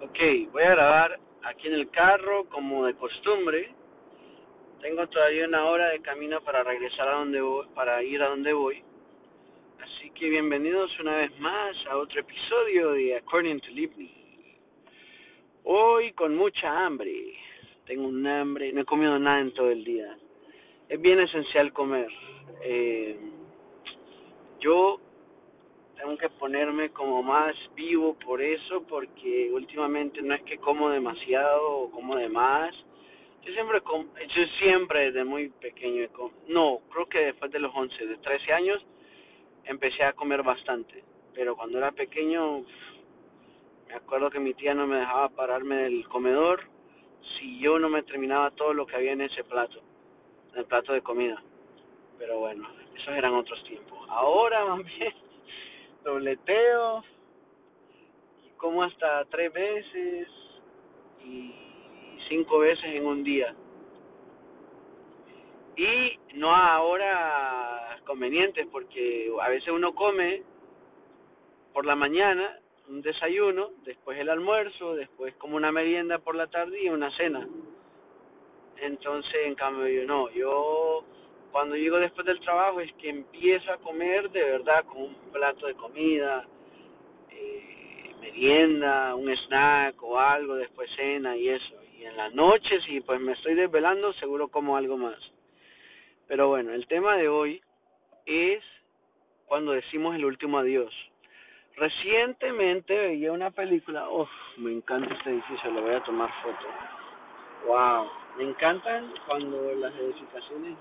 Ok, voy a grabar aquí en el carro como de costumbre. Tengo todavía una hora de camino para regresar a donde voy, para ir a donde voy. Así que bienvenidos una vez más a otro episodio de According to Livni. Hoy con mucha hambre. Tengo un hambre, no he comido nada en todo el día. Es bien esencial comer. Eh, yo tengo que ponerme como más vivo por eso, porque últimamente no es que como demasiado o como de más. Yo siempre, yo siempre desde muy pequeño, no, creo que después de los 11, de 13 años, empecé a comer bastante. Pero cuando era pequeño, me acuerdo que mi tía no me dejaba pararme del comedor si yo no me terminaba todo lo que había en ese plato, en el plato de comida. Pero bueno, esos eran otros tiempos. Ahora más dobleteo y como hasta tres veces y cinco veces en un día. Y no ahora convenientes porque a veces uno come por la mañana un desayuno, después el almuerzo, después como una merienda por la tarde y una cena. Entonces, en cambio, yo no, yo cuando llego después del trabajo es que empiezo a comer de verdad con un plato de comida, eh, merienda, un snack o algo, después cena y eso. Y en la noche, si pues me estoy desvelando, seguro como algo más. Pero bueno, el tema de hoy es cuando decimos el último adiós. Recientemente veía una película, oh, me encanta este edificio, le voy a tomar foto. Wow, me encantan cuando las edificaciones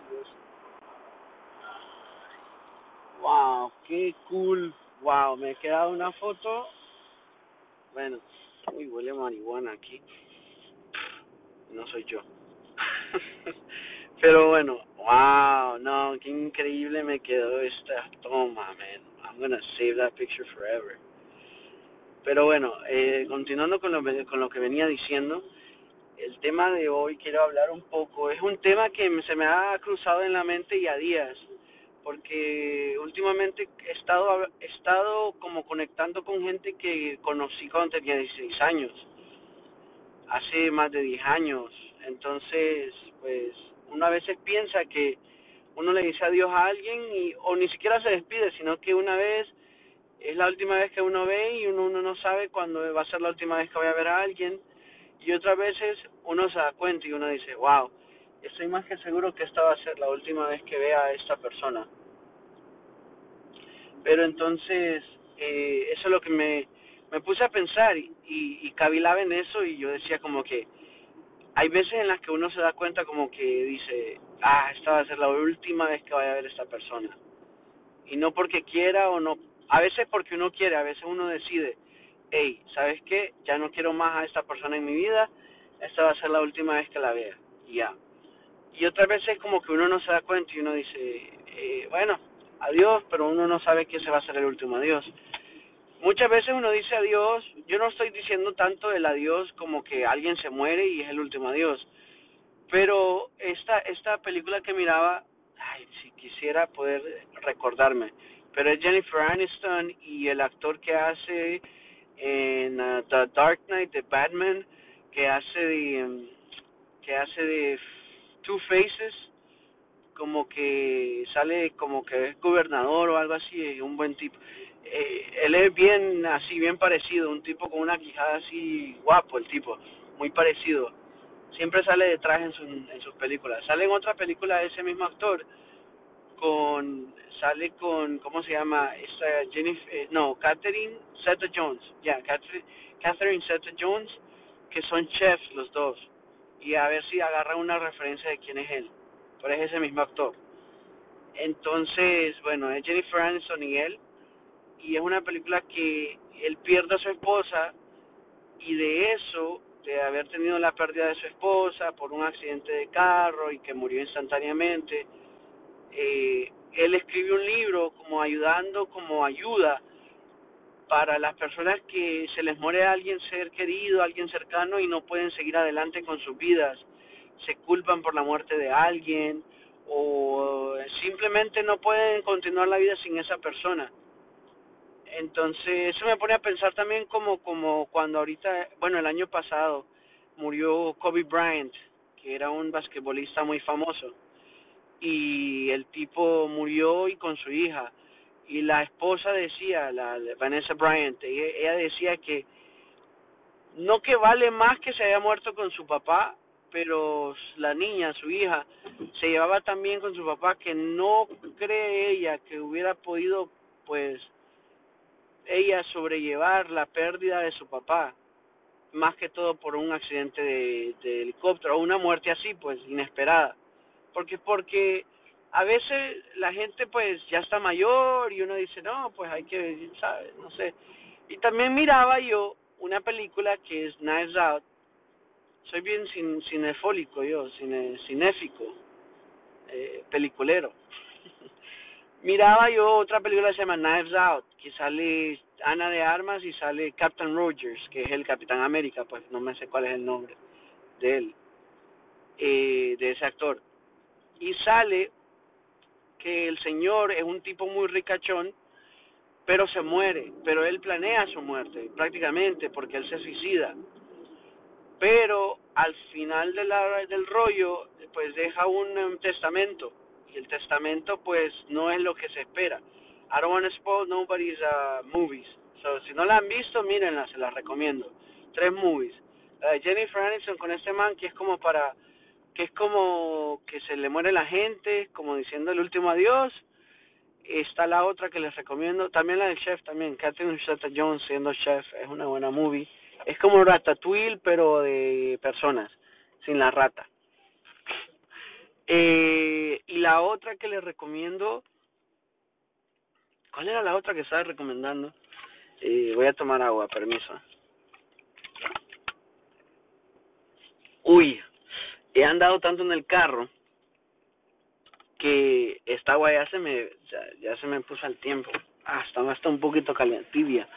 Wow, qué cool. Wow, me he quedado una foto. Bueno, uy, huele marihuana aquí. No soy yo. Pero bueno, wow, no, qué increíble me quedó esta toma, man. I'm gonna save that picture forever. Pero bueno, eh, continuando con lo, con lo que venía diciendo, el tema de hoy quiero hablar un poco. Es un tema que se me ha cruzado en la mente ya días porque últimamente he estado, he estado como conectando con gente que conocí cuando tenía 16 años, hace más de 10 años. Entonces, pues, una vez piensa que uno le dice adiós a alguien y, o ni siquiera se despide, sino que una vez es la última vez que uno ve y uno, uno no sabe cuándo va a ser la última vez que voy a ver a alguien. Y otras veces uno se da cuenta y uno dice, wow, estoy más que seguro que esta va a ser la última vez que vea a esta persona. Pero entonces, eh, eso es lo que me, me puse a pensar y, y, y cavilaba en eso y yo decía como que hay veces en las que uno se da cuenta como que dice, ah, esta va a ser la última vez que vaya a ver a esta persona. Y no porque quiera o no, a veces porque uno quiere, a veces uno decide, hey, ¿sabes qué? Ya no quiero más a esta persona en mi vida, esta va a ser la última vez que la vea. Ya y otras veces como que uno no se da cuenta y uno dice, eh, bueno, adiós, pero uno no sabe que se va a ser el último adiós. Muchas veces uno dice adiós, yo no estoy diciendo tanto el adiós como que alguien se muere y es el último adiós, pero esta, esta película que miraba, ay, si quisiera poder recordarme, pero es Jennifer Aniston y el actor que hace en uh, The Dark Knight de Batman, que hace de, um, que hace de Two Faces, como que sale como que es gobernador o algo así, un buen tipo. Eh, él es bien así, bien parecido, un tipo con una quijada así guapo, el tipo, muy parecido. Siempre sale de traje en, su, en sus películas. Sale en otra película de ese mismo actor, con sale con, ¿cómo se llama? Esta Jennifer, eh, no, Catherine Zeta Jones, ya, Catherine, Catherine Zeta Jones, que son chefs los dos y a ver si agarra una referencia de quién es él. Pero es ese mismo actor. Entonces, bueno, es Jennifer Aniston y él. Y es una película que él pierde a su esposa y de eso, de haber tenido la pérdida de su esposa por un accidente de carro y que murió instantáneamente, eh, él escribe un libro como ayudando, como ayuda para las personas que se les muere alguien ser querido, alguien cercano y no pueden seguir adelante con sus vidas, se culpan por la muerte de alguien o simplemente no pueden continuar la vida sin esa persona. entonces eso me pone a pensar también como como cuando ahorita bueno el año pasado murió Kobe Bryant que era un basquetbolista muy famoso y el tipo murió y con su hija y la esposa decía la Vanessa Bryant ella, ella decía que no que vale más que se haya muerto con su papá pero la niña, su hija, se llevaba tan bien con su papá que no cree ella que hubiera podido, pues, ella sobrellevar la pérdida de su papá, más que todo por un accidente de, de helicóptero o una muerte así, pues, inesperada. Porque, porque a veces la gente, pues, ya está mayor y uno dice, no, pues hay que, ¿sabes? No sé. Y también miraba yo una película que es Knives Out, soy bien cinefólico yo, cine, cinéfico, eh, peliculero. Miraba yo otra película que se llama Knives Out, que sale Ana de Armas y sale Captain Rogers, que es el Capitán América, pues no me sé cuál es el nombre de él, eh, de ese actor. Y sale que el señor es un tipo muy ricachón, pero se muere, pero él planea su muerte prácticamente porque él se suicida pero al final de la, del rollo pues deja un, testamento y el testamento pues no es lo que se espera. I don't want to spoil nobody's uh, movies. So, si no la han visto, mírenla, se las recomiendo. Tres movies. Uh, Jennifer Aniston con este man que es como para que es como que se le muere la gente, como diciendo el último adiós. Está la otra que les recomiendo, también la del chef también, Catherine Zeta-Jones siendo chef, es una buena movie. Es como Ratatouille, pero de personas, sin la rata. Eh, y la otra que les recomiendo, ¿cuál era la otra que estaba recomendando? Eh, voy a tomar agua, permiso. Uy, he andado tanto en el carro que esta agua ya se me ya, se me puso al tiempo. Ah, está, está un poquito caliente, tibia.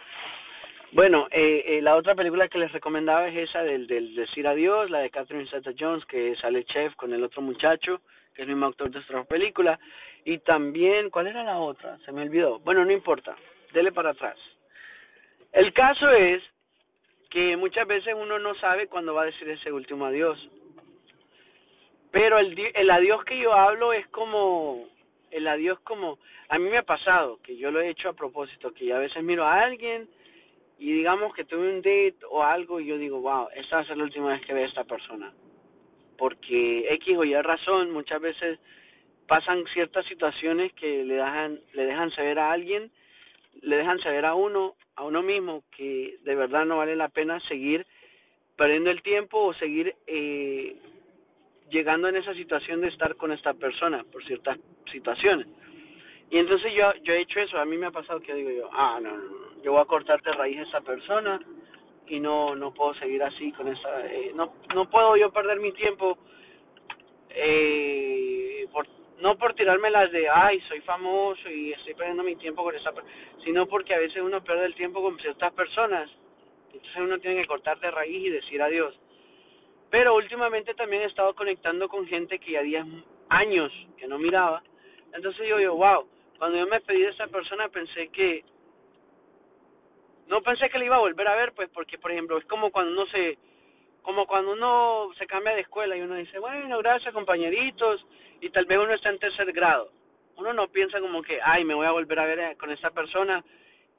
Bueno, eh, eh, la otra película que les recomendaba es esa del, del Decir Adiós, la de Catherine Zeta-Jones, que sale chef con el otro muchacho, que es el mismo actor de esta película. Y también, ¿cuál era la otra? Se me olvidó. Bueno, no importa, dele para atrás. El caso es que muchas veces uno no sabe cuándo va a decir ese último adiós. Pero el, el adiós que yo hablo es como, el adiós como, a mí me ha pasado, que yo lo he hecho a propósito, que a veces miro a alguien y digamos que tuve un date o algo y yo digo, wow, esta va a ser la última vez que veo a esta persona. Porque X o Y razón, muchas veces pasan ciertas situaciones que le dejan, le dejan saber a alguien, le dejan saber a uno, a uno mismo, que de verdad no vale la pena seguir perdiendo el tiempo o seguir eh, llegando en esa situación de estar con esta persona por ciertas situaciones. Y entonces yo, yo he hecho eso, a mí me ha pasado que digo yo, ah, no, no, no yo voy a cortar de raíz a esa persona y no no puedo seguir así con esa eh, no no puedo yo perder mi tiempo eh, por no por tirarme las de ay soy famoso y estoy perdiendo mi tiempo con esa sino porque a veces uno pierde el tiempo con ciertas personas. Entonces uno tiene que cortar de raíz y decir adiós. Pero últimamente también he estado conectando con gente que ya 10 años que no miraba. Entonces yo digo wow cuando yo me pedí de esa persona pensé que no pensé que le iba a volver a ver, pues, porque, por ejemplo, es como cuando uno se, como cuando uno se cambia de escuela y uno dice, bueno, gracias compañeritos, y tal vez uno está en tercer grado. Uno no piensa como que, ay, me voy a volver a ver con esta persona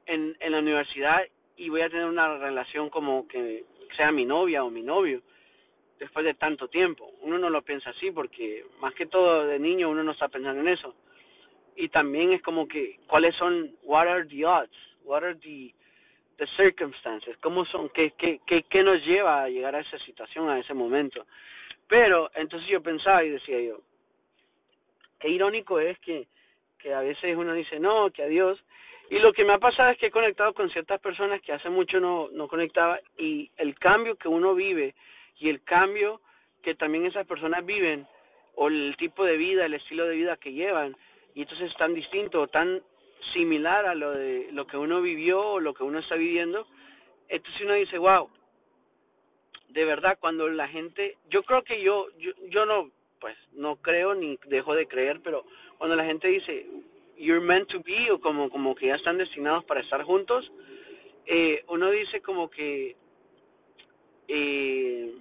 en, en la universidad y voy a tener una relación como que sea mi novia o mi novio después de tanto tiempo. Uno no lo piensa así porque más que todo de niño uno no está pensando en eso. Y también es como que, ¿cuáles son, what are the odds? What are the the circumstances, cómo son, qué, qué, qué, qué nos lleva a llegar a esa situación, a ese momento. Pero entonces yo pensaba y decía yo, qué irónico es que, que a veces uno dice no, que adiós, y lo que me ha pasado es que he conectado con ciertas personas que hace mucho no, no conectaba y el cambio que uno vive y el cambio que también esas personas viven o el tipo de vida, el estilo de vida que llevan, y entonces es tan distinto, tan similar a lo de lo que uno vivió o lo que uno está viviendo, entonces uno dice, wow, de verdad cuando la gente, yo creo que yo, yo, yo no, pues no creo ni dejo de creer, pero cuando la gente dice, you're meant to be o como, como que ya están destinados para estar juntos, eh, uno dice como que eh,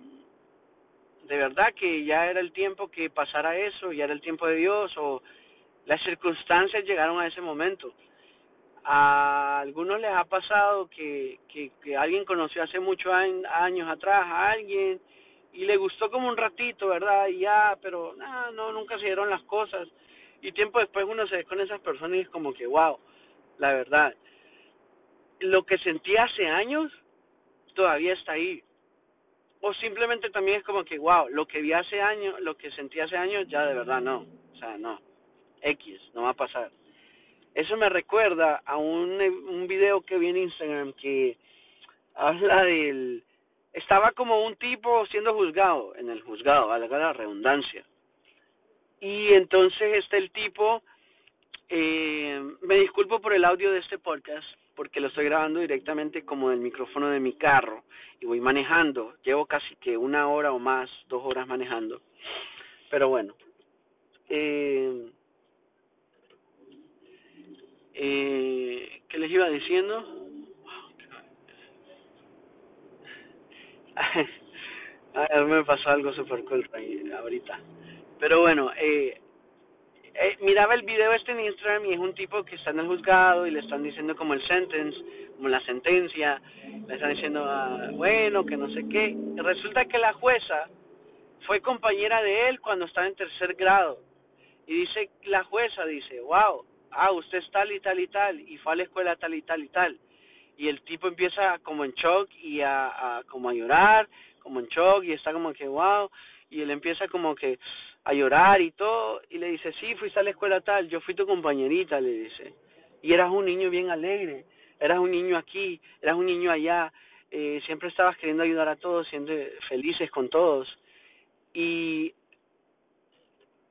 de verdad que ya era el tiempo que pasara eso, ya era el tiempo de Dios o las circunstancias llegaron a ese momento. A algunos les ha pasado que, que, que alguien conoció hace muchos años atrás a alguien y le gustó como un ratito, ¿verdad? Y ya, pero no, no, nunca se dieron las cosas. Y tiempo después uno se ve con esas personas y es como que, wow, la verdad, lo que sentí hace años todavía está ahí. O simplemente también es como que, wow, lo que vi hace años, lo que sentí hace años, ya de verdad no. O sea, no. X, no va a pasar. Eso me recuerda a un, un video que vi en Instagram que habla del... Estaba como un tipo siendo juzgado, en el juzgado, valga la redundancia. Y entonces está el tipo, eh, me disculpo por el audio de este podcast, porque lo estoy grabando directamente como del micrófono de mi carro y voy manejando. Llevo casi que una hora o más, dos horas manejando. Pero bueno, eh, eh, ¿qué les iba diciendo? A mí me pasó algo super cool ahorita. Pero bueno, eh, eh, miraba el video este en Instagram y es un tipo que está en el juzgado y le están diciendo como el sentence, como la sentencia, le están diciendo, ah, bueno, que no sé qué. Resulta que la jueza fue compañera de él cuando estaba en tercer grado. Y dice, la jueza dice, wow, ah, usted es tal y tal y tal, y fue a la escuela tal y tal y tal. Y el tipo empieza como en shock y a, a como a llorar, como en shock y está como que, wow, y él empieza como que a llorar y todo, y le dice, sí, fuiste a la escuela tal, yo fui tu compañerita, le dice, y eras un niño bien alegre, eras un niño aquí, eras un niño allá, eh, siempre estabas queriendo ayudar a todos, siendo felices con todos, y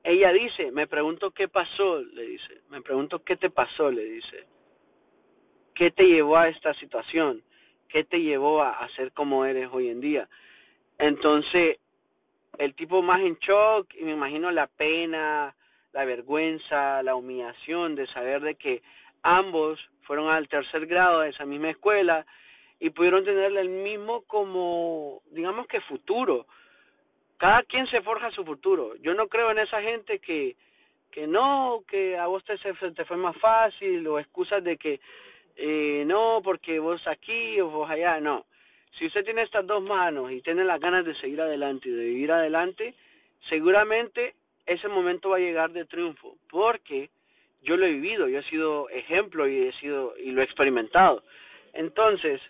ella dice, me pregunto qué pasó, le dice, me pregunto qué te pasó, le dice, qué te llevó a esta situación, qué te llevó a, a ser como eres hoy en día. Entonces, el tipo más en shock y me imagino la pena, la vergüenza, la humillación de saber de que ambos fueron al tercer grado de esa misma escuela y pudieron tener el mismo como, digamos que futuro. Cada quien se forja su futuro. Yo no creo en esa gente que, que no, que a vos te, te fue más fácil o excusas de que eh, no, porque vos aquí o vos allá, no si usted tiene estas dos manos y tiene las ganas de seguir adelante y de vivir adelante, seguramente ese momento va a llegar de triunfo, porque yo lo he vivido, yo he sido ejemplo y he sido y lo he experimentado. Entonces,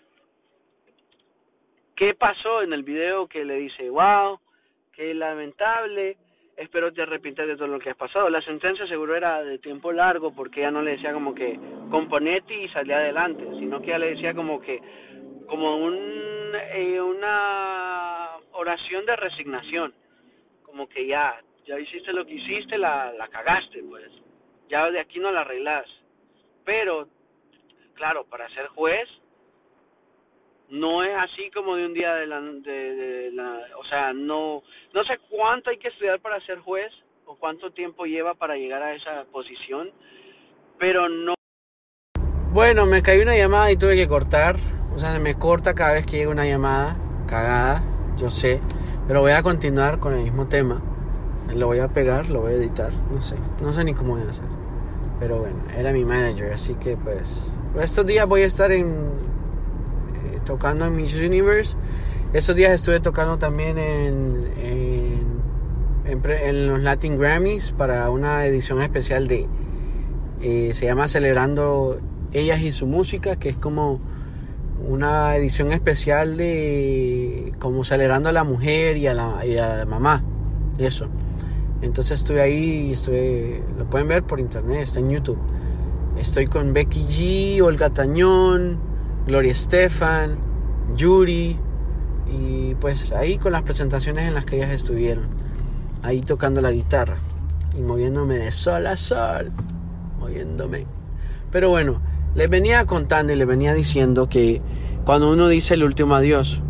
¿qué pasó en el video que le dice, "Wow, qué lamentable, espero te arrepientes de todo lo que has pasado"? La sentencia seguro era de tiempo largo porque ella no le decía como que componete y salía adelante, sino que ella le decía como que como un, eh, una oración de resignación, como que ya, ya hiciste lo que hiciste, la, la cagaste, pues, ya de aquí no la arreglas. Pero, claro, para ser juez, no es así como de un día de la, de, la, o sea, no, no sé cuánto hay que estudiar para ser juez o cuánto tiempo lleva para llegar a esa posición, pero no. Bueno, me cayó una llamada y tuve que cortar. O sea, se me corta cada vez que llega una llamada, cagada, yo sé. Pero voy a continuar con el mismo tema. Lo voy a pegar, lo voy a editar, no sé. No sé ni cómo voy a hacer. Pero bueno, era mi manager, así que pues... Estos días voy a estar en... Tocando en Miss Universe. Estos días estuve tocando también en, en, en, los Latin Grammys para una edición especial de... Eh, se llama Celebrando Ellas y su Música, que es como una edición especial de como celebrando a la mujer y a la, y a la mamá. Eso. Entonces estuve ahí, estuve, lo pueden ver por internet, está en YouTube. Estoy con Becky G, Olga Tañón, Gloria Estefan, Yuri y pues ahí con las presentaciones en las que ellas estuvieron. Ahí tocando la guitarra y moviéndome de sol a sol, moviéndome. Pero bueno, les venía contando y les venía diciendo que cuando uno dice el último adiós,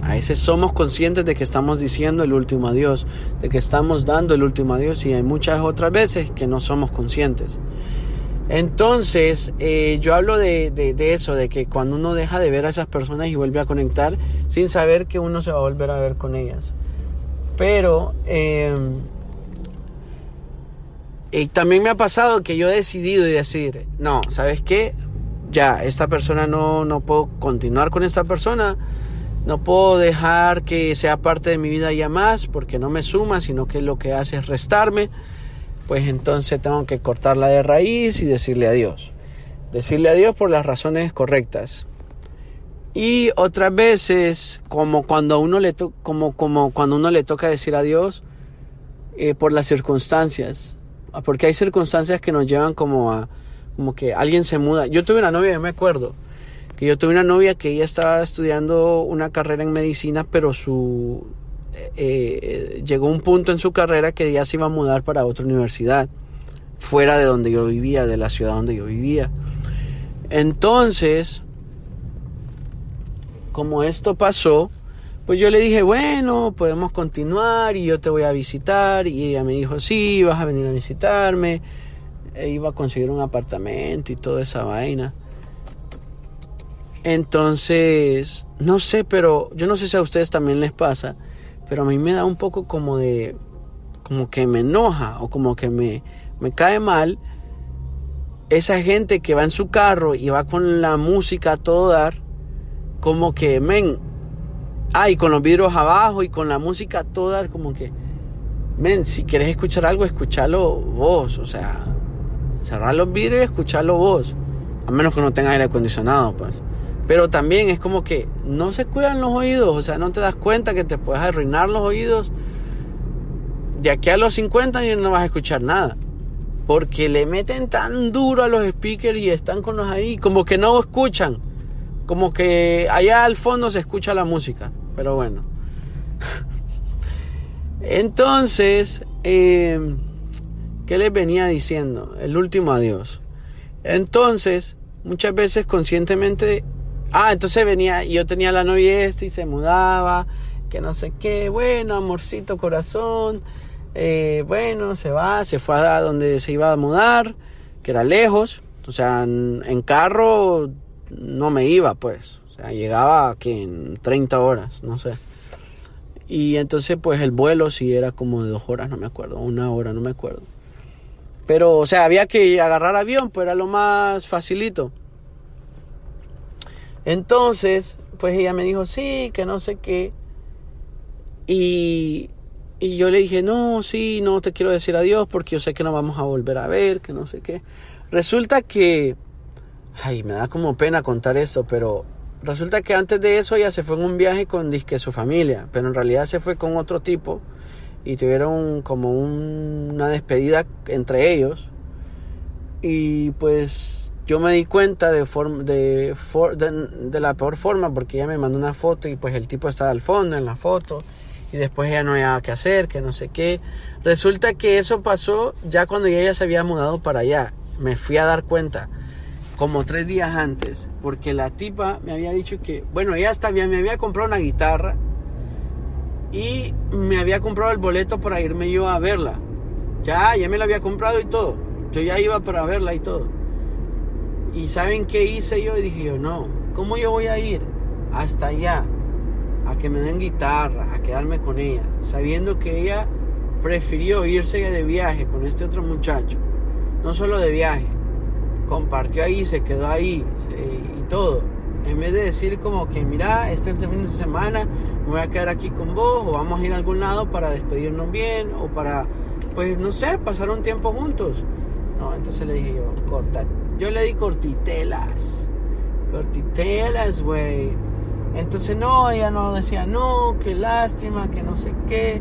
a veces somos conscientes de que estamos diciendo el último adiós, de que estamos dando el último adiós y hay muchas otras veces que no somos conscientes. Entonces, eh, yo hablo de, de, eso, de que cuando uno deja de ver a esas personas y vuelve a conectar sin saber que uno se va a volver a ver con ellas. Pero em, también me ha pasado que yo he decidido y decir, no, ¿sabes qué? Ya, esta persona no, no puedo continuar con esta persona, no puedo dejar que sea parte de mi vida ya más porque no me suma, sino que lo que hace es restarme pues entonces tengo que cortarla de raíz y decirle adiós. Decirle adiós por las razones correctas. Y otras veces, como cuando uno le, como, como cuando uno le toca decir adiós, eh, por las circunstancias. Ah, porque hay circunstancias que nos llevan como a, como que alguien se muda. Yo tuve una novia, yo me acuerdo, que yo tuve una novia que ella estaba estudiando una carrera en medicina, pero su, eh, llegó un punto en su carrera que ya se iba a mudar para otra universidad, fuera de donde yo vivía, de la ciudad donde yo vivía. Entonces, como esto pasó, pues yo le dije, bueno, podemos continuar y yo te voy a visitar. Y ella me dijo, sí, vas a venir a visitarme. E iba a conseguir un apartamento y toda esa vaina. Entonces, no sé, pero yo no sé si a ustedes también les pasa pero a mí me da un poco como de, como que me enoja o como que me, me cae mal esa gente que va en su carro y va con la música a todo dar, como que, men, ay, con los vidrios abajo y con la música a todo dar, como que, men, si quieres escuchar algo, escúchalo vos, o sea, cerrar los vidrios y escucharlo vos, a menos que no tenga aire acondicionado, pues. Pero también es como que no se cuidan los oídos, o sea, no te das cuenta que te puedes arruinar los oídos. De aquí a los 50 años no vas a escuchar nada. Porque le meten tan duro a los speakers y están con los ahí, como que no escuchan. Como que allá al fondo se escucha la música. Pero bueno. Entonces, eh, ¿qué les venía diciendo? El último adiós. Entonces, muchas veces conscientemente Ah, entonces venía, yo tenía la novia esta y se mudaba, que no sé qué, bueno, amorcito corazón, eh, bueno, se va, se fue a donde se iba a mudar, que era lejos, o sea, en, carro no me iba, pues, o sea, llegaba aquí en 30 horas, no sé. Y entonces, pues el vuelo sí era como de dos horas, no me acuerdo, una hora, no me acuerdo. Pero, o sea, había que agarrar avión, pues era lo más facilito. Entonces, pues ella me dijo, sí, que no sé qué. Y, y yo le dije, no, sí, no te quiero decir adiós porque yo sé que no vamos a volver a ver, que no sé qué. Resulta que, ay, me da como pena contar esto, pero resulta que antes de eso ella se fue en un viaje con disque su familia, pero en realidad se fue con otro tipo y tuvieron como una despedida entre ellos. Y pues yo me di cuenta de, de, de, la peor forma porque ella me mandó una foto y pues el tipo estaba al fondo en la foto y después ella no había qué hacer, que no sé qué. Resulta que eso pasó ya cuando ella se había mudado para allá. Me fui a dar cuenta como tres días antes porque la tipa me había dicho que, bueno, ella hasta me había comprado una guitarra y me había comprado el boleto para irme yo a verla. Ya, ya me la había comprado y todo. Yo ya iba para verla y todo. Y ¿saben qué hice yo? Y dije yo, no, ¿cómo yo voy a ir hasta allá a que me den guitarra, a quedarme con ella, sabiendo que ella prefirió irse de viaje con este otro muchacho? No solo de viaje, compartió ahí, se quedó ahí y todo. En vez de decir como que, mira, este, este fin de semana me voy a quedar aquí con vos o vamos a ir a algún lado para despedirnos bien o para, pues no sé, pasar un tiempo juntos. No, entonces le dije yo, corta yo le di cortitelas. Cortitelas, güey. Entonces no, ella no decía, no, qué lástima, que no sé qué,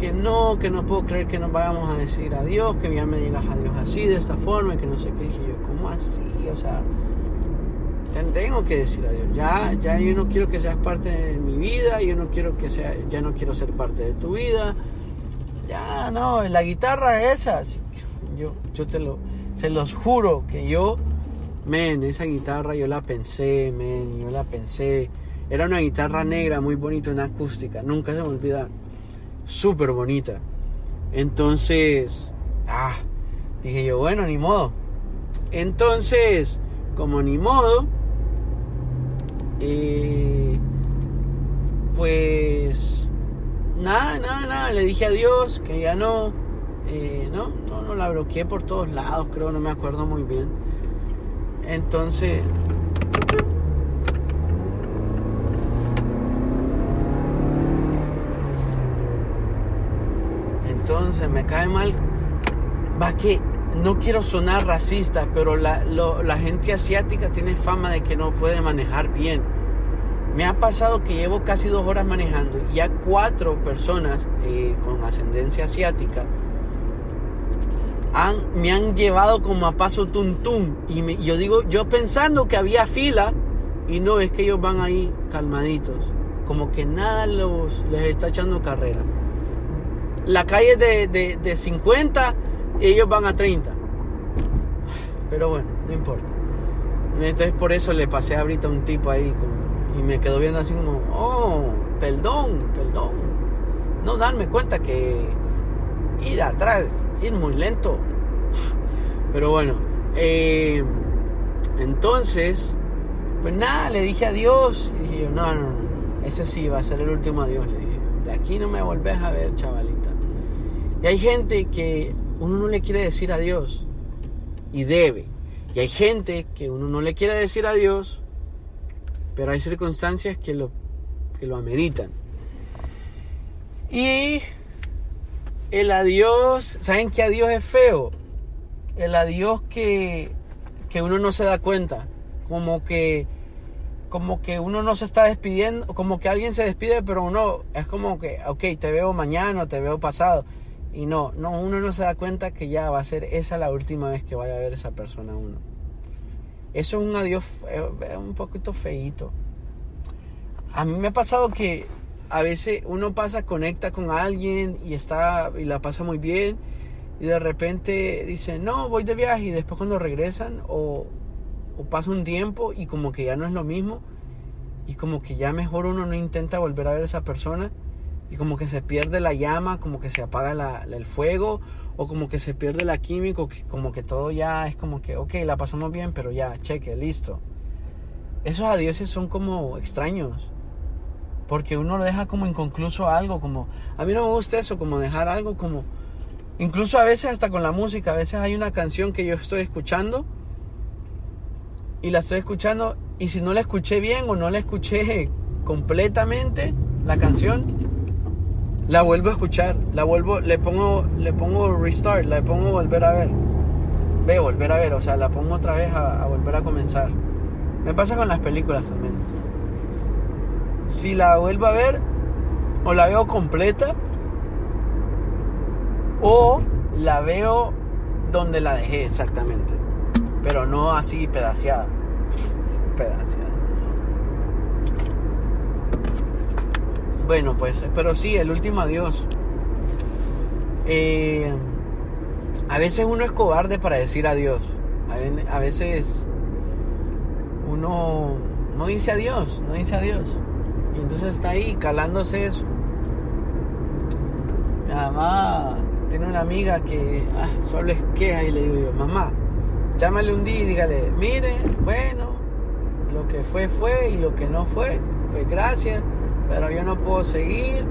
que no, que no puedo creer que nos vayamos a decir adiós, que ya me digas adiós así, de esta forma, que no sé qué. dije yo, ¿cómo así? O sea, tengo que decir adiós. Ya, ya yo no quiero que seas parte de mi vida, yo no quiero que sea, ya no quiero ser parte de tu vida. Ya, no, la guitarra esa, yo, yo te lo se los juro que yo, men, esa guitarra yo la pensé, men, yo la pensé. Era una guitarra negra muy bonita, una acústica, nunca se me olvida. Súper bonita. Entonces, ah, dije yo, bueno, ni modo. Entonces, como ni modo, eh, pues nada, nada, nada, le dije adiós, que ya no, eh, no, no, no la bloqueé por todos lados, creo, no me acuerdo muy bien. Entonces, entonces me cae mal, va que no quiero sonar racista, pero la, gente asiática tiene fama de que no puede manejar bien. Me ha pasado que llevo casi dos horas manejando y ya cuatro personas eh, con ascendencia asiática me han llevado como a paso tum Y yo digo, yo pensando que había fila y no, es que ellos van ahí calmaditos. Como que nada los, les está echando carrera. La calle de, de, de 50 y ellos van a 30. Pero bueno, no importa. Entonces por eso le pasé ahorita a un tipo ahí como y me quedó viendo así como, oh, perdón, perdón. No darme cuenta que ir atrás, ir muy lento. Pero bueno, eh, entonces, pues nada, le dije adiós. Y dije yo, no, no, no, ese sí va a ser el último adiós. Le dije, de aquí no me volvés a ver, chavalita. Y hay gente que uno no le quiere decir adiós y debe. Y hay gente que uno no le quiere decir adiós pero hay circunstancias que lo, que lo ameritan. Y el adiós, ¿saben que adiós es feo? El adiós que, que uno no se da cuenta, como que como que uno no se está despidiendo, como que alguien se despide, pero uno es como que, ok, te veo mañana, te veo pasado. Y no, no, uno no se da cuenta que ya va a ser esa la última vez que vaya a ver esa persona uno. Eso es un adiós un poquito feito. A mí me ha pasado que a veces uno pasa, conecta con alguien y está y la pasa muy bien y de repente dice, no, voy de viaje y después cuando regresan o, o pasa un tiempo y como que ya no es lo mismo y como que ya mejor uno no intenta volver a ver a esa persona y como que se pierde la llama, como que se apaga el fuego o como que se pierde la química, como que todo ya es como que, ok, la pasamos bien, pero ya, cheque, listo. Esos adioses son como extraños, porque uno lo deja como inconcluso algo, como, a mí no me gusta eso, como dejar algo como, incluso a veces hasta con la música, a veces hay una canción que yo estoy escuchando y la estoy escuchando y si no la escuché bien o no la escuché completamente, la canción, la vuelvo a escuchar, la vuelvo, le pongo, le pongo restart, la pongo volver a ver. Ve, volver a ver, o sea, la pongo otra vez a, volver a comenzar. Me pasa con las películas también. Si la vuelvo a ver, o la veo completa, o la veo donde la dejé exactamente. Pero no así pedaciada. Pedaciada. Bueno, pues, pero sí, el último adiós. Eh, a veces uno es cobarde para decir adiós. A veces uno no dice adiós, no dice adiós. Y entonces está ahí calándose eso. Mi mamá tiene una amiga que ah, solo es queja y le digo yo, mamá, llámale un día y dígale, mire, bueno, lo que fue fue y lo que no fue, fue gracias pero yo no puedo seguir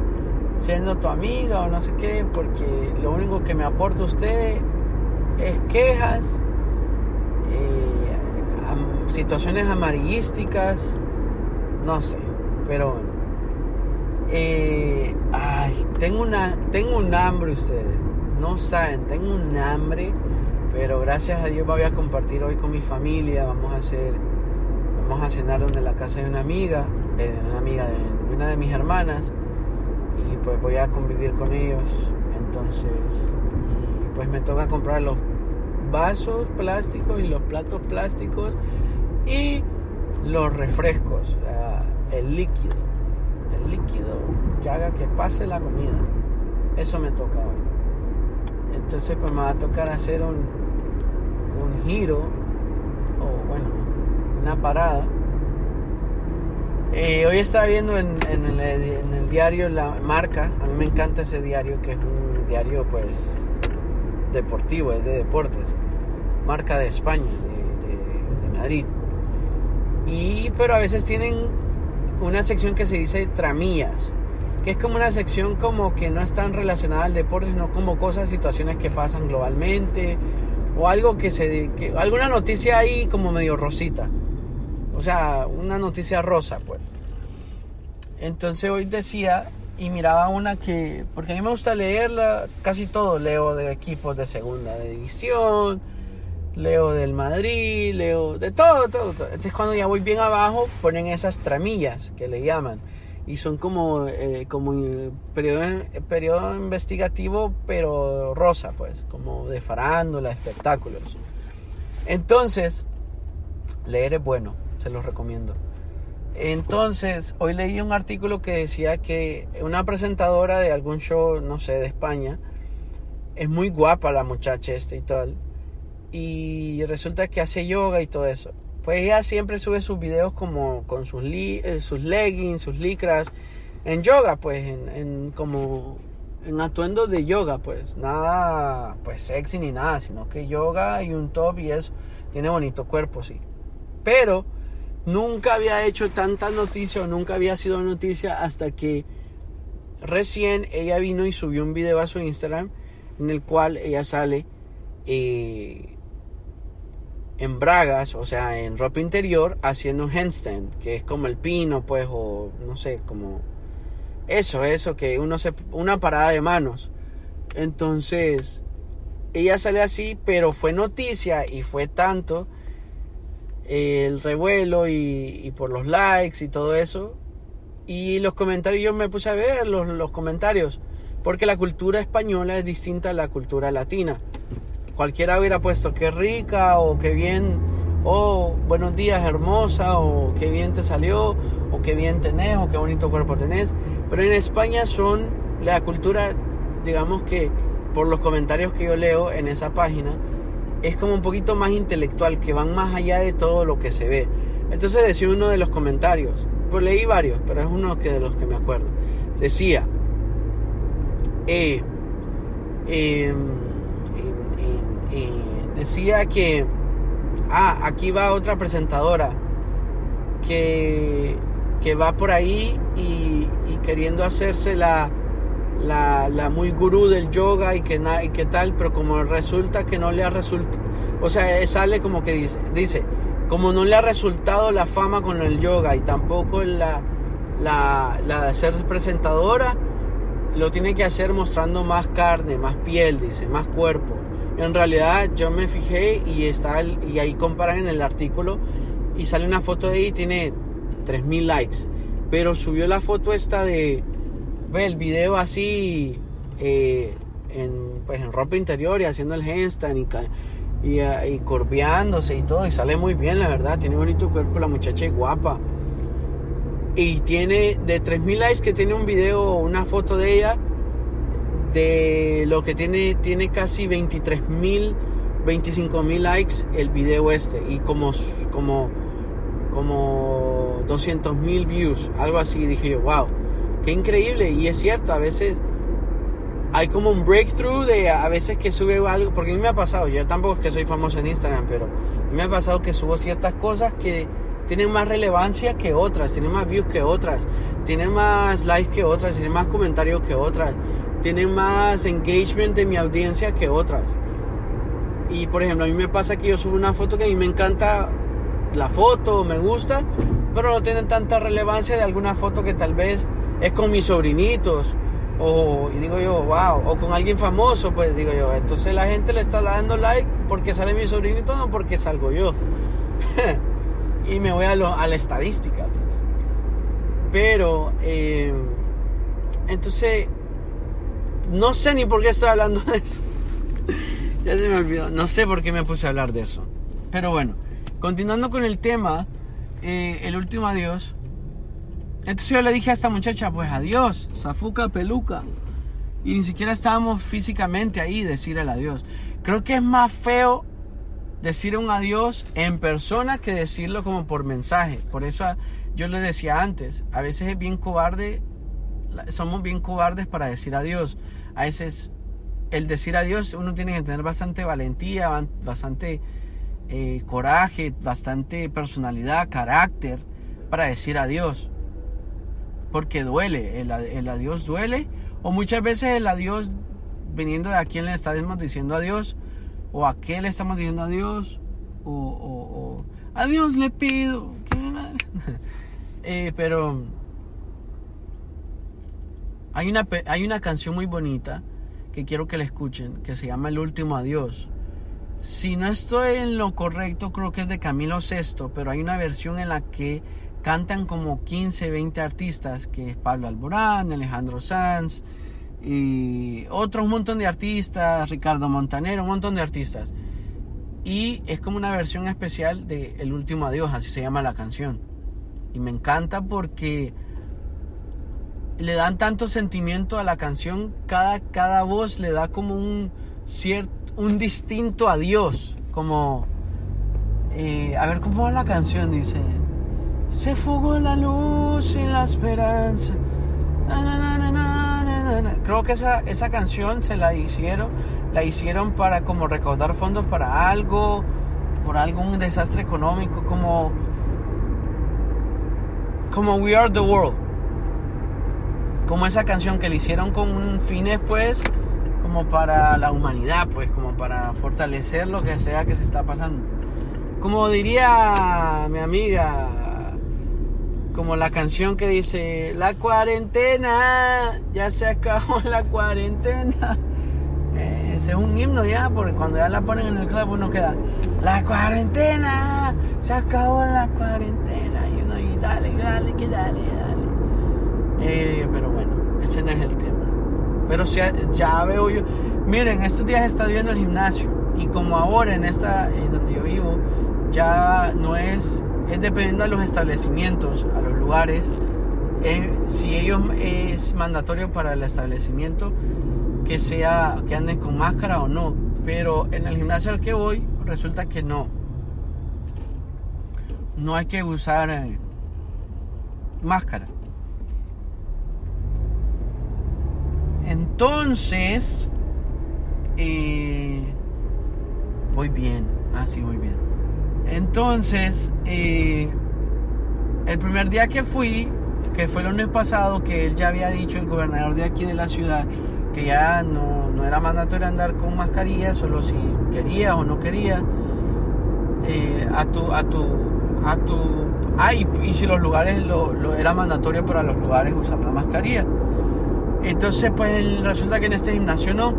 siendo tu amiga o no sé qué, porque lo único que me aporta usted es quejas, eh, situaciones amarillísticas, no sé, pero. Eh, ay, tengo, una, tengo un hambre ustedes, no saben, tengo un hambre, pero gracias a Dios voy a compartir hoy con mi familia, vamos a hacer, vamos a cenar donde la casa de una amiga, de una amiga de una de mis hermanas y pues voy a convivir con ellos. Entonces, pues me toca comprar los vasos plásticos y los platos plásticos y los refrescos, el líquido, el líquido que haga que pase la comida. Eso me toca hoy. Entonces pues me va a tocar hacer un, un giro o bueno, una parada eh, hoy estaba viendo en, el, diario La Marca, a mí me encanta ese diario, que es un diario pues deportivo, es de deportes, Marca de España, Madrid. Y, pero a veces tienen una sección que se dice tramillas, que es como una sección como que no están relacionada al deporte, sino como cosas, situaciones que pasan globalmente, o algo que se... Que, alguna noticia ahí como medio rosita. O sea, una noticia rosa, pues. Entonces hoy decía y miraba una que, porque a mí me gusta leerla, casi todo leo de equipos de segunda división, leo del Madrid, leo de todo, todo, todo. Entonces cuando ya voy bien abajo ponen esas tramillas que le llaman y son como, eh, como periodo, periodo investigativo pero rosa pues, como de farándula, espectáculos. Entonces, leer es bueno, se los recomiendo. Entonces, hoy leí un artículo que decía que una presentadora de algún show, no sé, de España, es muy guapa la muchacha esta y tal. Y resulta que hace yoga y todo eso. Pues ella siempre sube sus videos como con sus, eh, sus leggings, sus licras, en yoga, pues, en, en como en atuendo de yoga, pues, nada, pues, sexy ni nada, sino que yoga y un top y eso. Tiene bonito cuerpo, sí. Pero nunca había hecho tanta noticia o nunca había sido noticia hasta que recién ella vino y subió un video a su Instagram en el cual ella sale eh, en bragas, o sea, en ropa interior, haciendo un handstand, que es como el pino, pues, o no sé, como eso, eso, que uno se, una parada de manos. Entonces, ella sale así, pero fue noticia y fue tanto el revuelo y, por los likes y todo eso. Y los comentarios, yo me puse a ver los comentarios, porque la cultura española es distinta a la cultura latina. Cualquiera hubiera puesto qué rica o qué bien, o buenos días hermosa, o qué bien te salió, o qué bien tenés, o qué bonito cuerpo tenés. Pero en España son la cultura, digamos que por los comentarios que yo leo en esa página, es como un poquito más intelectual, que van más allá de todo lo que se ve. Entonces decía uno de los comentarios, pues leí varios, pero es uno que de los que me acuerdo. Decía, eh, em, em, decía que, ah, aquí va otra presentadora que, que va por ahí y, queriendo hacerse la la, muy gurú del yoga y que, y que tal, pero como resulta que no le ha resultado, o sea, sale como que dice, dice, como no le ha resultado la fama con el yoga y tampoco la, la, la de ser presentadora, lo tiene que hacer mostrando más carne, más piel, dice, más cuerpo. En realidad yo me fijé y está y ahí comparan en el artículo y sale una foto de ahí y tiene 3000 likes, pero subió la foto esta de ve el video así eh, en, pues en ropa interior y haciendo el handstand y, y, y corbeándose y todo y sale muy bien la verdad tiene bonito cuerpo la muchacha es guapa. Y tiene de 3000 likes que tiene un video una foto de ella de lo que tiene tiene casi 23000 25000 likes el video este y como como como 200.000 views algo así dije yo wow Qué increíble. Y es cierto, a veces hay como un breakthrough de a veces que sube algo, porque a mí me ha pasado, yo tampoco es que soy famoso en Instagram, pero me ha pasado que subo ciertas cosas que tienen más relevancia que otras, tienen más views que otras, tienen más likes que otras, tienen más comentarios que otras, tienen más engagement de mi audiencia que otras. Y por ejemplo, a mí me pasa que yo subo una foto que a mí me encanta la foto, me gusta, pero no tienen tanta relevancia de alguna foto que tal vez es con mis sobrinitos. O, y digo yo, wow, o con alguien famoso, pues digo yo, entonces la gente le está dando like porque sale mi sobrinito, no porque salgo yo. y me voy a, lo, a la estadística, pues. Pero, eh, entonces, no sé ni por qué estoy hablando de eso. ya se me olvidó, no sé por qué me puse a hablar de eso. Pero bueno, continuando con el tema, eh, el último adiós. Entonces yo le dije a esta muchacha, pues adiós, zafuca peluca. Y ni siquiera estábamos físicamente ahí decir el adiós. Creo que es más feo decir un adiós en persona que decirlo como por mensaje. Por eso yo le decía antes, a veces es bien cobarde, somos bien cobardes para decir adiós. A veces el decir adiós uno tiene que tener bastante valentía, bastante eh, coraje, bastante personalidad, carácter para decir adiós. Porque duele, el, adiós duele. O muchas veces el adiós viniendo de a quién le estamos diciendo adiós. O a qué le estamos diciendo adiós. O, o, adiós le pido. eh, pero hay una, hay una canción muy bonita que quiero que la escuchen, que se llama El último adiós. Si no estoy en lo correcto, creo que es de Camilo VI, pero hay una versión en la que cantan como 15, 20 artistas, que es Pablo Alborán, Alejandro Sanz y otro montón de artistas, Ricardo Montanero, un montón de artistas. Y es como una versión especial de El último adiós, así se llama la canción. Y me encanta porque le dan tanto sentimiento a la canción, cada, cada voz le da como un cierto, un distinto adiós, como, eh, a ver cómo va la canción, dice, se fugó la luz y la esperanza. Creo que esa, esa canción se la hicieron, la hicieron para como recaudar fondos para algo, por algún desastre económico, como, como We Are the World como esa canción que le hicieron con fines pues como para la humanidad pues como para fortalecer lo que sea que se está pasando. Como diría mi amiga como la canción que dice la cuarentena ya se acabó la cuarentena eh, ese es un himno ya porque cuando ya la ponen en el club uno queda la cuarentena se acabó la cuarentena y uno y dale dale que dale dale eh, pero bueno, ese no es el tema. Pero ya, veo yo. Miren, estos días he estado viendo el gimnasio. Y como ahora en esta, eh, donde yo vivo, ya no es. Es dependiendo de los establecimientos, a los lugares. Eh, si ellos es mandatorio para el establecimiento que sea que anden con máscara o no. Pero en el gimnasio al que voy, resulta que no. No hay que usar máscara. Entonces, eh, voy bien. Ah, sí, voy bien. Entonces, eh, el primer día que fui, que fue el lunes pasado, que él ya había dicho, el gobernador de aquí de la ciudad, que ya no, no era mandatorio andar con mascarilla, solo si querías o no querías. Eh, a tu, a tu, a tu, ay, y si los lugares lo, lo, era mandatorio para los lugares usar la mascarilla. Entonces, pues resulta que en este gimnasio no.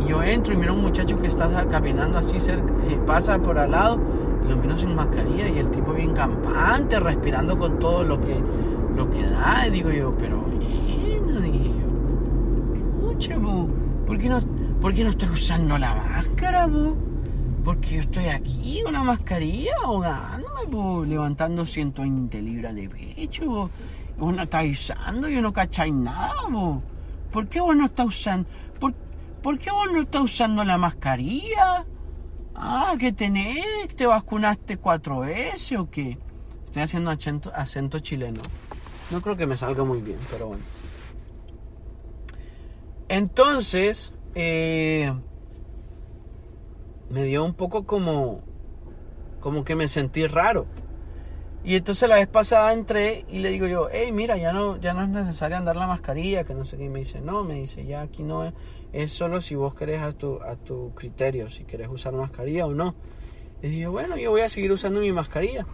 Y yo entro y miro a un muchacho que está caminando así cerca, eh, pasa por al lado y lo miro sin mascarilla y el tipo bien campante, respirando con todo lo que, lo que da. Y digo yo, pero bueno, dije yo, ¿por qué no, por qué no estoy usando la máscara, bo? Porque yo estoy aquí con la mascarilla ahogándome, levantando 120 libras de pecho, vos no estáis usando, yo no cacháis nada, vos. ¿Por qué vos no estás usando? ¿Por, ¿Por, qué vos no estás usando la mascarilla? Ah, ¿qué tenés? ¿Te vacunaste cuatro veces o qué? Estoy haciendo acento, acento chileno. No creo que me salga muy bien, pero bueno. Entonces, eh, me dio un poco como, como que me sentí raro. Y entonces la vez pasada entré y le digo yo, hey, mira, ya no, ya no es necesario andar la mascarilla, que no sé qué. Y me dice, no, me dice, ya aquí no es, solo si vos querés a tu, a tu criterio, si querés usar mascarilla o no. Y dije, bueno, yo voy a seguir usando mi mascarilla.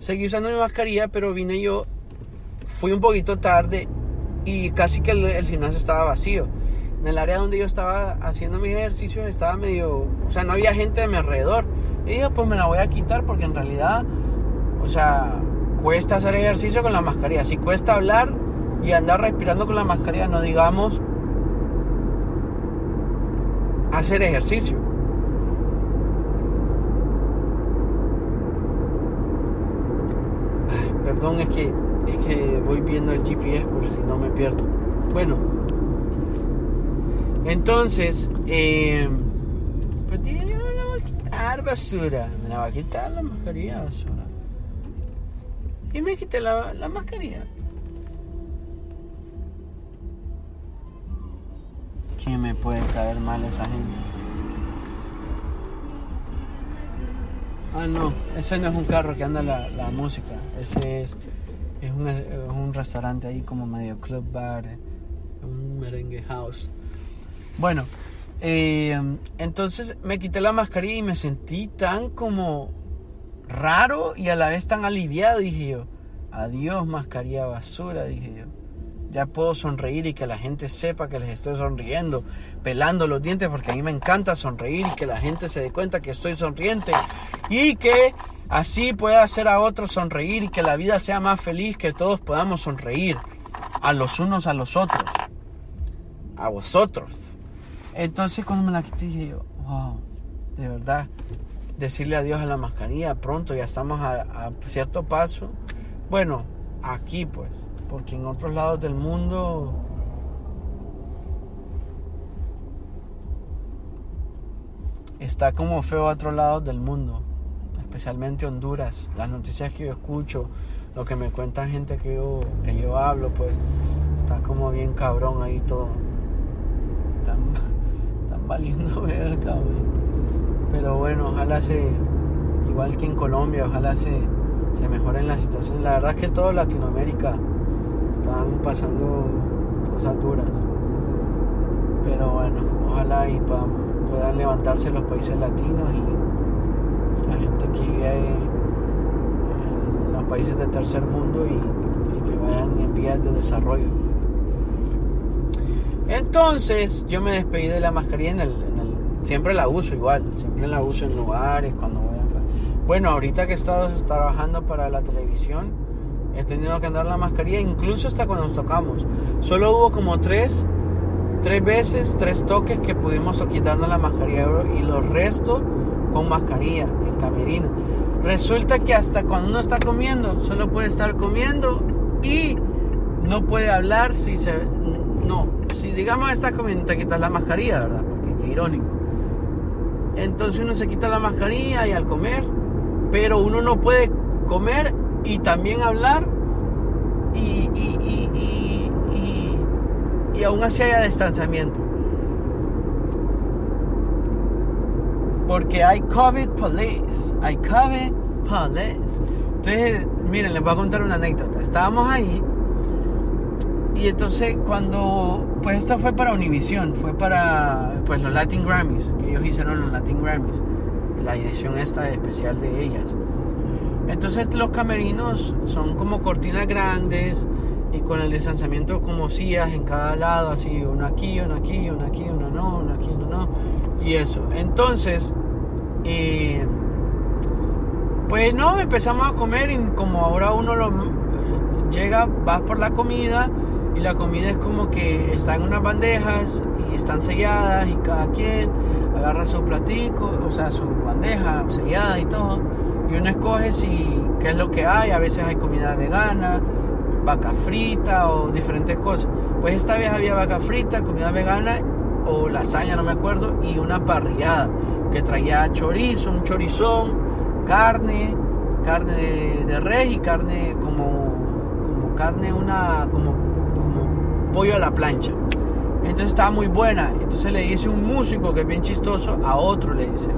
Seguí usando mi mascarilla, pero vine yo, fui un poquito tarde y casi que el, el gimnasio estaba vacío. En el área donde yo estaba haciendo mis ejercicios estaba medio, o sea, no había gente a mi alrededor. Y dije, pues me la voy a quitar porque en realidad o sea, cuesta hacer ejercicio con la mascarilla. Si cuesta hablar y andar respirando con la mascarilla, no digamos hacer ejercicio. Perdón, es que es que voy viendo el GPS por si no me pierdo. Bueno, entonces, eh, pues me la va a quitar basura, me la va a quitar la mascarilla basura. Y me quité la, la mascarilla. ¿Quién me puede caer mal esa gente? Ah, no, ese no es un carro que anda la, la música. Ese es, es, un restaurante ahí como medio club bar, un merengue house. Bueno, eh, entonces me quité la mascarilla y me sentí tan como raro y a la vez tan aliviado, dije yo. Adiós mascarilla basura, dije yo. Ya puedo sonreír y que la gente sepa que les estoy sonriendo, pelando los dientes porque a mí me encanta sonreír y que la gente se dé cuenta que estoy sonriente y que así pueda hacer a otros sonreír y que la vida sea más feliz, que todos podamos sonreír a los unos a los otros, a vosotros. Entonces cuando me la quité dije yo, wow, de verdad, decirle adiós a la mascarilla pronto, ya estamos a, cierto paso. Bueno, aquí pues, porque en otros lados del mundo está como feo a otros lados del mundo, especialmente Honduras. Las noticias que yo escucho, lo que me cuenta gente que yo, que yo hablo, pues está como bien cabrón ahí todo. Están, valiendo verga, Pero bueno, ojalá se, igual que en Colombia, ojalá se, se mejoren la situación. La verdad es que toda Latinoamérica están pasando cosas duras. Pero bueno, ojalá y puedan levantarse los países latinos y, la gente que vive en los países del tercer mundo y, que vayan en vías de desarrollo. Entonces yo me despedí de la mascarilla en el, siempre la uso igual, siempre la uso en lugares cuando voy a... Bueno, ahorita que he estado trabajando para la televisión, he tenido que andar la mascarilla, incluso hasta cuando nos tocamos. Solo hubo como tres, tres veces, tres toques que pudimos quitarnos la mascarilla y los restos con mascarilla en camerina. Resulta que hasta cuando uno está comiendo, solo puede estar comiendo y no puede hablar si se... No, si digamos estás comiendo, te quitas la mascarilla, ¿verdad? Porque qué irónico. Entonces uno se quita la mascarilla y al comer, pero uno no puede comer y también hablar y, y, y, y, aún así haya distanciamiento. Porque hay COVID police, hay COVID police. Entonces, miren, les voy a contar una anécdota. Estábamos ahí y entonces cuando, pues esto fue para Univision, fue para pues los Latin Grammys, que ellos hicieron los Latin Grammys, la edición esta especial de ellas. Entonces los camerinos son como cortinas grandes y con el distanciamiento como sillas en cada lado, así, uno aquí, uno aquí, uno aquí, uno no, uno aquí, uno no, y eso. Entonces, eh, pues no, empezamos a comer y como ahora uno lo llega, vas por la comida y la comida es como que está en unas bandejas y están selladas y cada quien agarra su platico, o sea, su bandeja sellada y todo y uno escoge si qué es lo que hay, a veces hay comida vegana, vaca frita o diferentes cosas. Pues esta vez había vaca frita, comida vegana o lasaña, no me acuerdo, y una parrillada que traía chorizo, un chorizón, carne, carne de, res y carne como, como carne, una, como pollo a la plancha. Entonces estaba muy buena. Entonces le dice un músico que es bien chistoso a otro, le dice,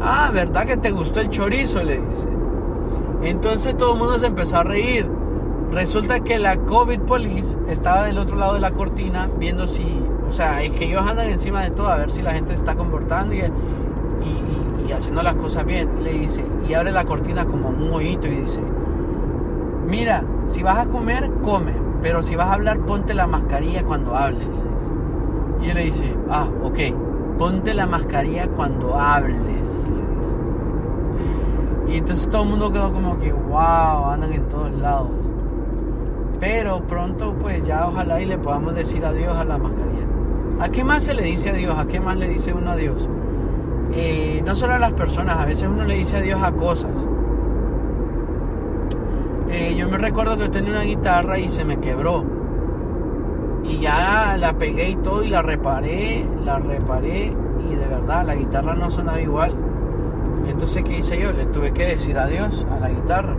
Ah, ¿verdad que te gustó el chorizo? Le dice. Entonces todo el mundo se empezó a reír. Resulta que la COVID Police estaba del otro lado de la cortina viendo si, o sea, es que ellos andan encima de todo a ver si la gente se está comportando y, y, haciendo las cosas bien. Y le dice, y abre la cortina como un hoyito y dice, mira, si vas a comer, come, pero si vas a hablar, ponte la mascarilla cuando hables. Y él le dice, ah, ok ponte la mascarilla cuando hables. Y entonces todo el mundo quedó como que, wow, andan en todos lados. Pero pronto pues ya ojalá y le podamos decir adiós a la mascarilla. ¿A qué más se le dice adiós? ¿A qué más le dice uno adiós? Eh, no solo a las personas, a veces uno le dice adiós a cosas. Eh, yo me recuerdo que tenía una guitarra y se me quebró y ya la pegué y todo y la reparé, la reparé y de verdad la guitarra no sonaba igual. Entonces, ¿qué hice yo? Le tuve que decir adiós a la guitarra.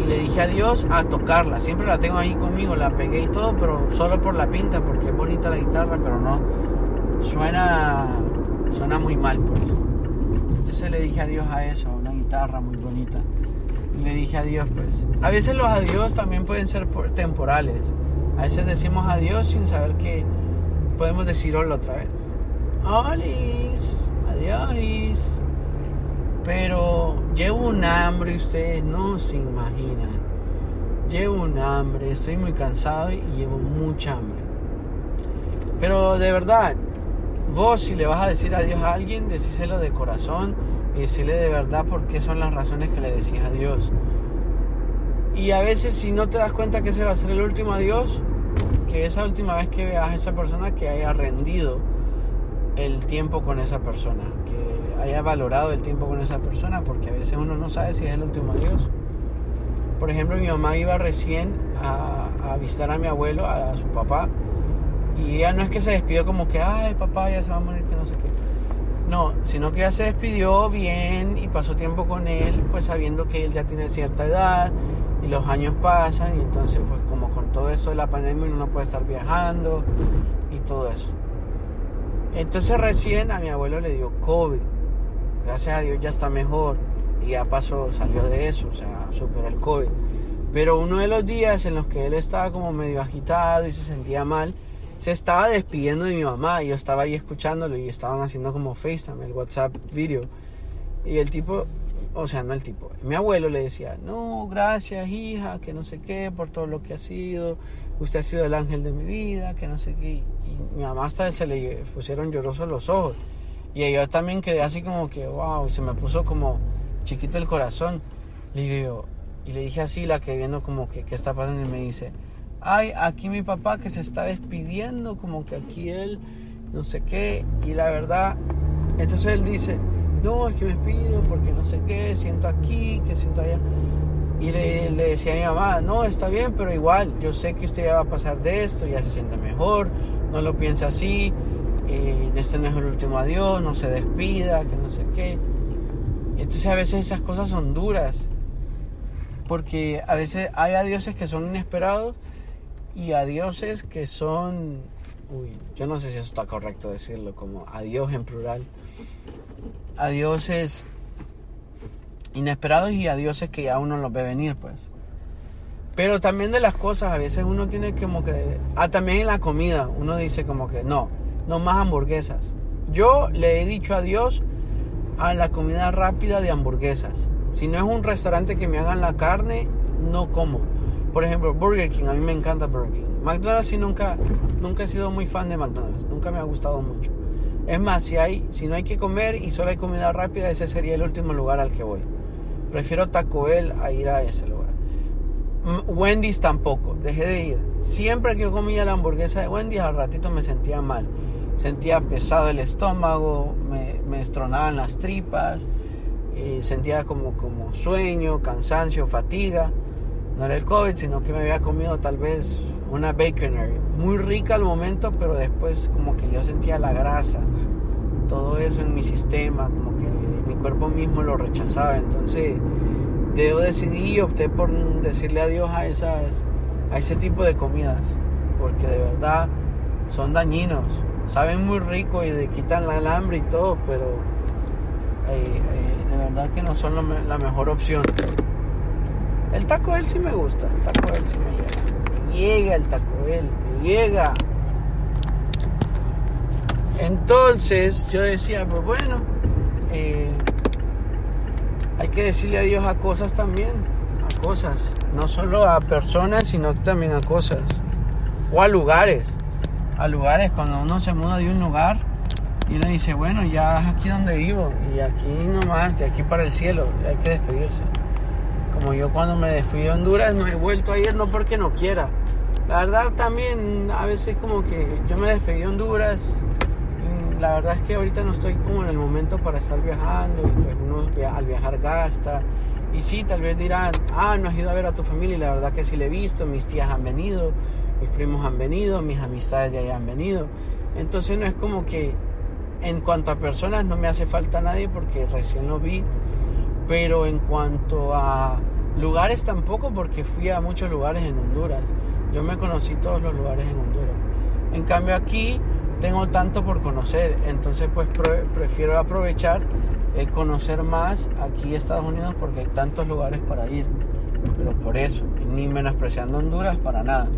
Y le dije adiós a tocarla. Siempre la tengo ahí conmigo, la pegué y todo, pero solo por la pinta, porque es bonita la guitarra, pero no. Suena, suena muy mal, pues. Entonces le dije adiós a eso, a una guitarra muy bonita. Le dije adiós, pues. A veces los adiós también pueden ser temporales. A veces decimos adiós sin saber que podemos decir otra vez. Olis, adiós. Pero llevo un hambre, ustedes no se imaginan. Llevo un hambre, estoy muy cansado y llevo mucha hambre. Pero de verdad, vos si le vas a decir adiós a alguien, decíselo de corazón y decirle de verdad por qué son las razones que le decís adiós. Y a veces si no te das cuenta que ese va a ser el último adiós, que esa última vez que veas a esa persona que haya rendido el tiempo con esa persona, que haya valorado el tiempo con esa persona, porque a veces uno no sabe si es el último adiós. Por ejemplo, mi mamá iba recién a, a visitar a mi abuelo, a su papá, y ella no es que se despidió como que, ay papá, ya se va a morir, que no sé qué. No, sino que ella se despidió bien y pasó tiempo con él, pues sabiendo que él ya tiene cierta edad y los años pasan y entonces pues como con todo eso de la pandemia uno no puede estar viajando y todo eso. Entonces recién a mi abuelo le dio COVID. Gracias a Dios ya está mejor y ya pasó, salió de eso, o sea, superó el COVID. Pero uno de los días en los que él estaba como medio agitado y se sentía mal, se estaba despidiendo de mi mamá y yo estaba ahí escuchándolo y estaban haciendo como FaceTime, el WhatsApp video. Y el tipo, o sea, no el tipo, mi abuelo le decía, no, gracias hija, que no sé qué, por todo lo que ha sido, usted ha sido el ángel de mi vida, que no sé qué. Y mi mamá hasta se le pusieron llorosos los ojos. Y yo también quedé así como que, wow, se me puso como chiquito el corazón. Y, yo, y le dije así, la que viendo como que qué está pasando y me dice, ay, aquí mi papá que se está despidiendo, como que aquí él, no sé qué, y la verdad, entonces él dice, no, es que me despido porque no sé qué, siento aquí, que siento allá. Y le, decía a mi mamá, no, está bien, pero igual, yo sé que usted ya va a pasar de esto, ya se siente mejor, no lo piensa así, eh, este no es el último adiós, no se despida, que no sé qué. Entonces a veces esas cosas son duras, porque a veces hay adioses que son inesperados y a dioses que son, uy, yo no sé si eso está correcto decirlo, como adiós en plural, a dioses inesperados y a dioses que ya uno los ve venir, pues. Pero también de las cosas, a veces uno tiene como que, ah, también en la comida, uno dice como que no, no más hamburguesas. Yo le he dicho adiós a la comida rápida de hamburguesas. Si no es un restaurante que me hagan la carne, no como. Por ejemplo, Burger King, a mí me encanta Burger King. McDonald's sí nunca, nunca he sido muy fan de McDonald's, nunca me ha gustado mucho. Es más, si, hay, si no hay que comer y solo hay comida rápida, ese sería el último lugar al que voy. Prefiero Taco Bell a ir a ese lugar. Wendy's tampoco, dejé de ir. Siempre que comía la hamburguesa de Wendy's, al ratito me sentía mal. Sentía pesado el estómago, me, me estronaban las tripas, y eh, sentía como, como sueño, cansancio, fatiga no era el COVID, sino que me había comido tal vez una baconer, muy rica al momento, pero después como que yo sentía la grasa, todo eso en mi sistema, como que mi cuerpo mismo lo rechazaba, entonces yo decidí y opté por decirle adiós a esas a ese tipo de comidas, porque de verdad son dañinos, saben muy rico y le quitan la hambre y todo, pero eh, eh, de verdad que no son la mejor opción. El Taco Bell sí me gusta, el Taco Bell sí me llega. Me llega el Taco Bell, me llega. Entonces yo decía, pues bueno, eh, hay que decirle adiós a cosas también, a cosas, no solo a personas, sino también a cosas, o a lugares, a lugares, cuando uno se muda de un lugar y uno dice, bueno, ya es aquí donde vivo, y aquí nomás, de aquí para el cielo, hay que despedirse. Como yo cuando me fui a Honduras no he vuelto a ir no porque no quiera. La verdad también a veces como que yo me despedí de Honduras. la verdad es que ahorita no estoy como en el momento para estar viajando y pues uno al viajar gasta. Y sí, tal vez dirán, ah, no has ido a ver a tu familia. Y la verdad que sí le he visto, mis tías han venido, mis primos han venido, mis amistades de allá han venido. Entonces no es como que en cuanto a personas no me hace falta nadie porque recién lo vi pero en cuanto a lugares tampoco, porque fui a muchos lugares en Honduras. Yo me conocí todos los lugares en Honduras. En cambio aquí tengo tanto por conocer, entonces pues prefiero aprovechar el conocer más aquí Estados Unidos porque hay tantos lugares para ir. Pero por eso, ni menospreciando Honduras para nada.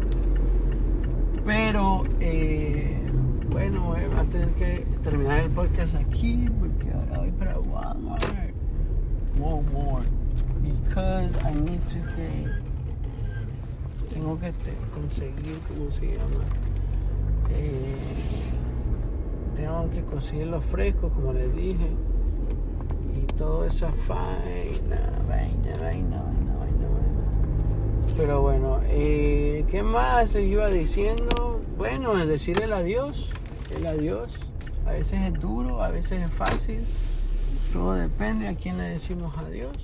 Pero eh, bueno, voy a tener que terminar el podcast aquí porque ahora voy para Walmart. Walmart. Because I need to get tengo que conseguir, ¿cómo se llama? Eh, tengo que conseguir los frescos, como les dije. Y toda esa vaina, vaina, vaina, vaina, vaina, vaina. Pero bueno, eh, ¿qué más les iba diciendo? Bueno, es decir el adiós, el adiós. A veces es duro, a veces es fácil. Todo depende a quién le decimos adiós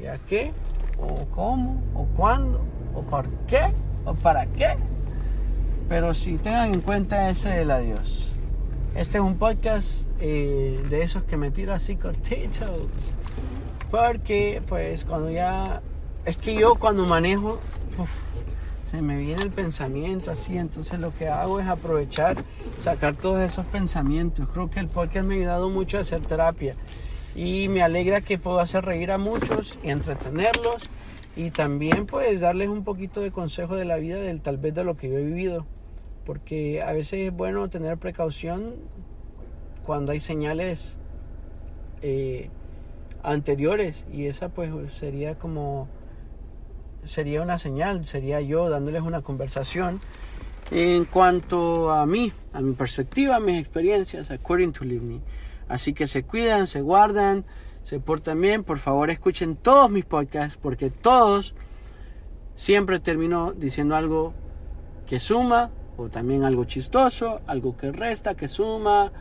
y a qué, o cómo, o cuándo o por qué o para qué. Pero si tengan en cuenta ese del adiós. Este es un podcast eh, de esos que me tiro así cortitos. Porque pues cuando ya... Es que yo cuando manejo... se me viene el pensamiento así, entonces lo que hago es aprovechar, sacar todos esos pensamientos. Creo que el podcast me ha ayudado mucho a hacer terapia y me alegra que puedo hacer reír a muchos y entretenerlos y también pues darles un poquito de consejo de la vida, del tal vez de lo que yo he vivido, porque a veces es bueno tener precaución cuando hay señales eh, anteriores y esa pues sería como sería una señal, sería yo dándoles una conversación en cuanto a mí, a mi perspectiva, a mis experiencias, according to live me. Así que se cuidan, se guardan, se portan bien, por favor escuchen todos mis podcasts porque todos siempre termino diciendo algo que suma o también algo chistoso, algo que resta, que suma,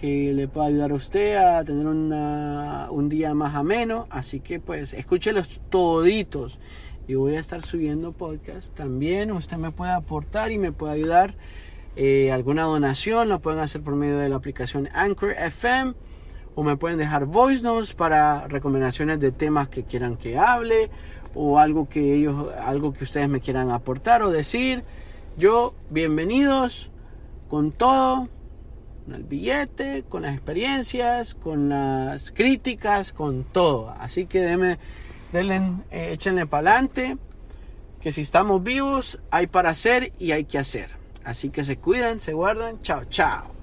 que le pueda ayudar a usted a tener un día más ameno. Así que pues escúchelos toditos y voy a estar subiendo podcasts también. Usted me puede aportar y me puede ayudar. Eh, alguna donación lo pueden hacer por medio de la aplicación Anchor FM o me pueden dejar voice notes para recomendaciones de temas que quieran que hable o algo que ellos algo que ustedes me quieran aportar o decir. Yo bienvenidos con todo, con el billete, con las experiencias, con las críticas, con todo. Así que denme, denle, eh, échenle para adelante, que si estamos vivos hay para hacer y hay que hacer. Así que se cuidan, se guardan. Chao, chao.